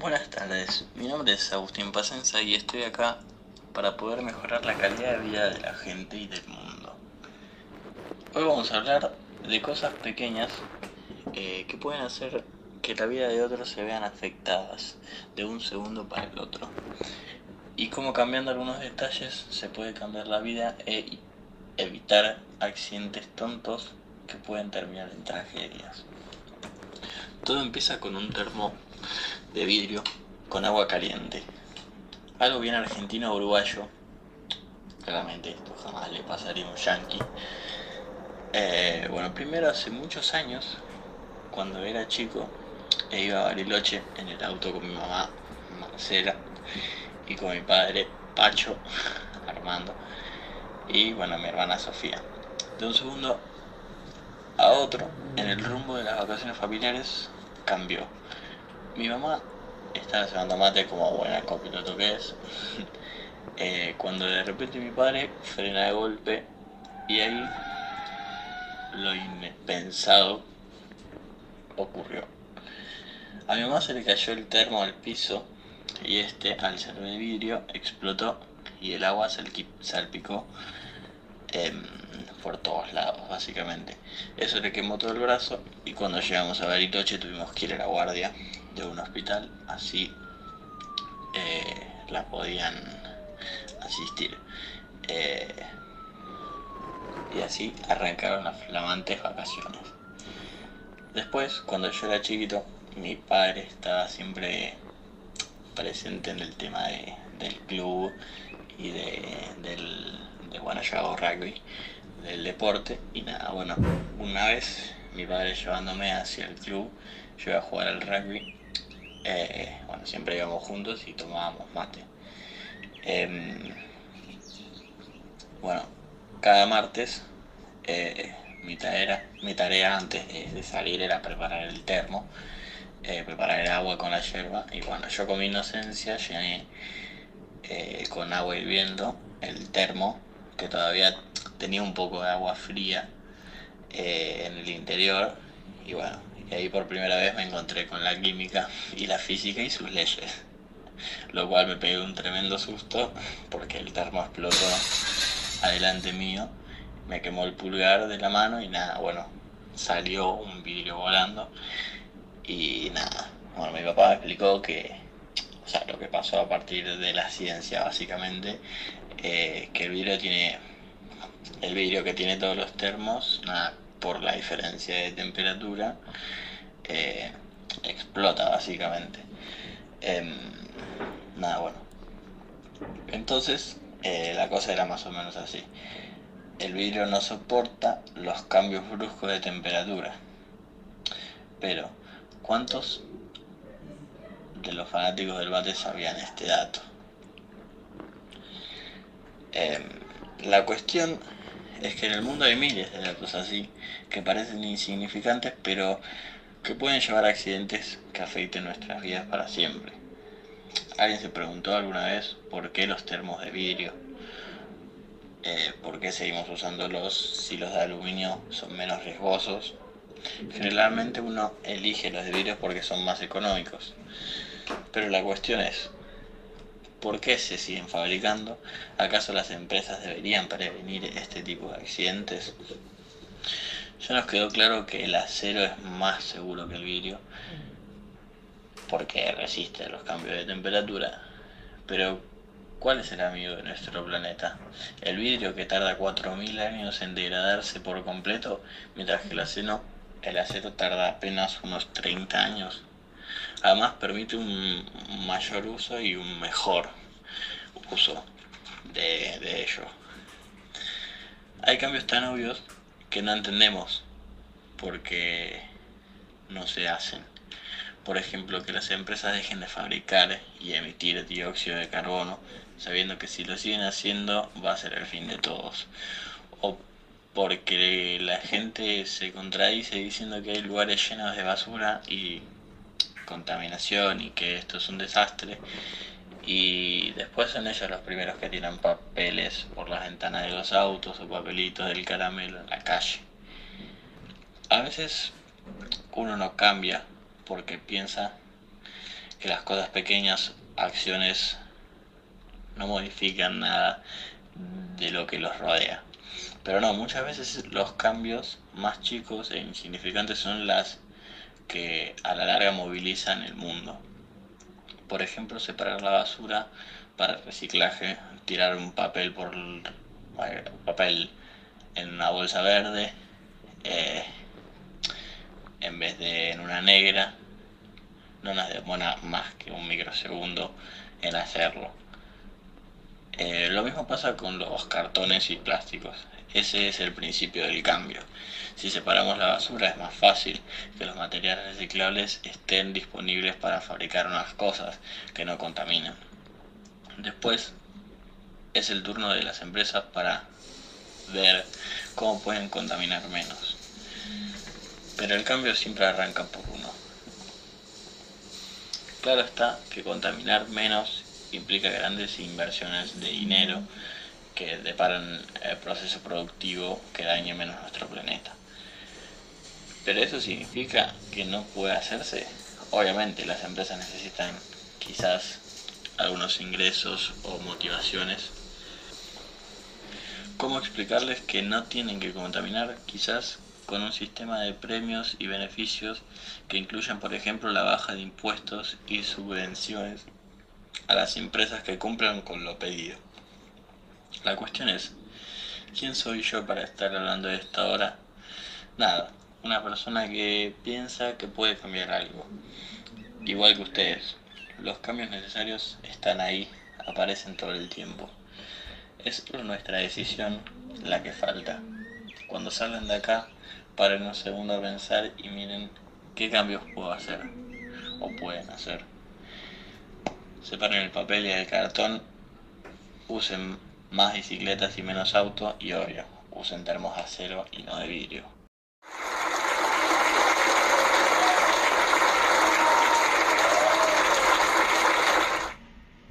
Buenas tardes, mi nombre es Agustín Pacenza y estoy acá para poder mejorar la calidad de vida de la gente y del mundo. Hoy vamos a hablar de cosas pequeñas eh, que pueden hacer que la vida de otros se vean afectadas de un segundo para el otro. Y cómo cambiando algunos detalles se puede cambiar la vida e evitar accidentes tontos que pueden terminar en tragedias. Todo empieza con un termo de vidrio con agua caliente. Algo bien argentino uruguayo. Claramente esto jamás le pasaría a un yankee. Eh, bueno, primero hace muchos años, cuando era chico, e iba a Bariloche en el auto con mi mamá, Marcela, y con mi padre, Pacho, Armando, y bueno, mi hermana Sofía. De un segundo a otro, en el rumbo de las vacaciones familiares, cambió. Mi mamá estaba llevando mate como buena copiloto que es. Eh, cuando de repente mi padre frena de golpe y ahí lo impensado ocurrió. A mi mamá se le cayó el termo al piso y este, al ser de vidrio, explotó y el agua salpicó em, por todos lados, básicamente. Eso le quemó todo el brazo y cuando llegamos a Bariloche tuvimos que ir a la guardia de un hospital, así eh, la podían asistir. Eh, y así arrancaron las flamantes vacaciones. Después, cuando yo era chiquito, mi padre estaba siempre presente en el tema del club y de, del, de hago rugby, del deporte. Y nada, bueno, una vez mi padre llevándome hacia el club, yo iba a jugar al rugby. Eh, bueno, siempre íbamos juntos y tomábamos mate. Em, bueno, cada martes eh, mi, tarea, mi tarea antes de salir era preparar el termo, eh, preparar el agua con la yerba. Y bueno, yo con mi inocencia llené con agua hirviendo el termo, que todavía tenía un poco de agua fría en el interior. Y bueno, y ahí por primera vez me encontré con la química y la física y sus leyes. Lo cual me pegué un tremendo susto porque el termo explotó adelante mío. Me quemó el pulgar de la mano y nada, bueno, salió un vidrio volando. Y nada, bueno, mi papá me explicó que, o sea, lo que pasó a partir de la ciencia básicamente, eh, que el vidrio tiene, el vidrio que tiene todos los termos, nada, por la diferencia de temperatura, eh, explota básicamente. Em, nada, bueno. Entonces, eh, la cosa era más o menos así. El vidrio no soporta los cambios bruscos de temperatura. Pero, ¿cuántos de los fanáticos del bate sabían este dato? Em, la cuestión es que en el mundo hay miles de datos así que parecen insignificantes, pero que pueden llevar a accidentes que afecten nuestras vidas para siempre. ¿Alguien se preguntó alguna vez por qué los termos de vidrio? Eh, ¿Por qué seguimos usándolos si los de aluminio son menos riesgosos? Generalmente uno elige los de vidrio porque son más económicos. Pero la cuestión es, ¿Por qué se siguen fabricando? ¿Acaso las empresas deberían prevenir este tipo de accidentes? Ya nos quedó claro que el acero es más seguro que el vidrio porque resiste los cambios de temperatura. Pero, ¿cuál es el amigo de nuestro planeta? El vidrio que tarda 4.000 años en degradarse por completo, mientras que el acero, el acero tarda apenas unos 30 años. Además permite un mayor uso y un mejor uso de, de ello. Hay cambios tan obvios que no entendemos porque no se hacen. Por ejemplo, que las empresas dejen de fabricar y emitir dióxido de carbono, sabiendo que si lo siguen haciendo va a ser el fin de todos. O porque la gente se contradice diciendo que hay lugares llenos de basura y contaminación y que esto es un desastre. Y después son ellos los primeros que tiran papeles por las ventanas de los autos o papelitos del caramelo en la calle. A veces uno no cambia porque piensa que las cosas pequeñas, acciones, no modifican nada de lo que los rodea. Pero no, muchas veces los cambios más chicos e insignificantes son las que a la larga movilizan el mundo. Por ejemplo, separar la basura para reciclaje, tirar un papel por papel en una bolsa verde eh, en vez de en una negra no nos demora más que un microsegundo en hacerlo eh, lo mismo pasa con los cartones y plásticos ese es el principio del cambio si separamos la basura es más fácil que los materiales reciclables estén disponibles para fabricar unas cosas que no contaminan después es el turno de las empresas para ver cómo pueden contaminar menos. Pero el cambio siempre arranca por uno. Claro está que contaminar menos implica grandes inversiones de dinero que deparan el proceso productivo que dañe menos nuestro planeta. Pero eso significa que no puede hacerse. Obviamente las empresas necesitan quizás algunos ingresos o motivaciones ¿Cómo explicarles que no tienen que contaminar? Quizás con un sistema de premios y beneficios que incluyan, por ejemplo, la baja de impuestos y subvenciones a las empresas que cumplan con lo pedido. La cuestión es, ¿quién soy yo para estar hablando de esto ahora? Nada, una persona que piensa que puede cambiar algo. Igual que ustedes, los cambios necesarios están ahí, aparecen todo el tiempo. Es nuestra decisión la que falta. Cuando salgan de acá, paren un segundo a pensar y miren qué cambios puedo hacer o pueden hacer. Separen el papel y el cartón, usen más bicicletas y menos auto y obvio, usen termos de acero y no de vidrio.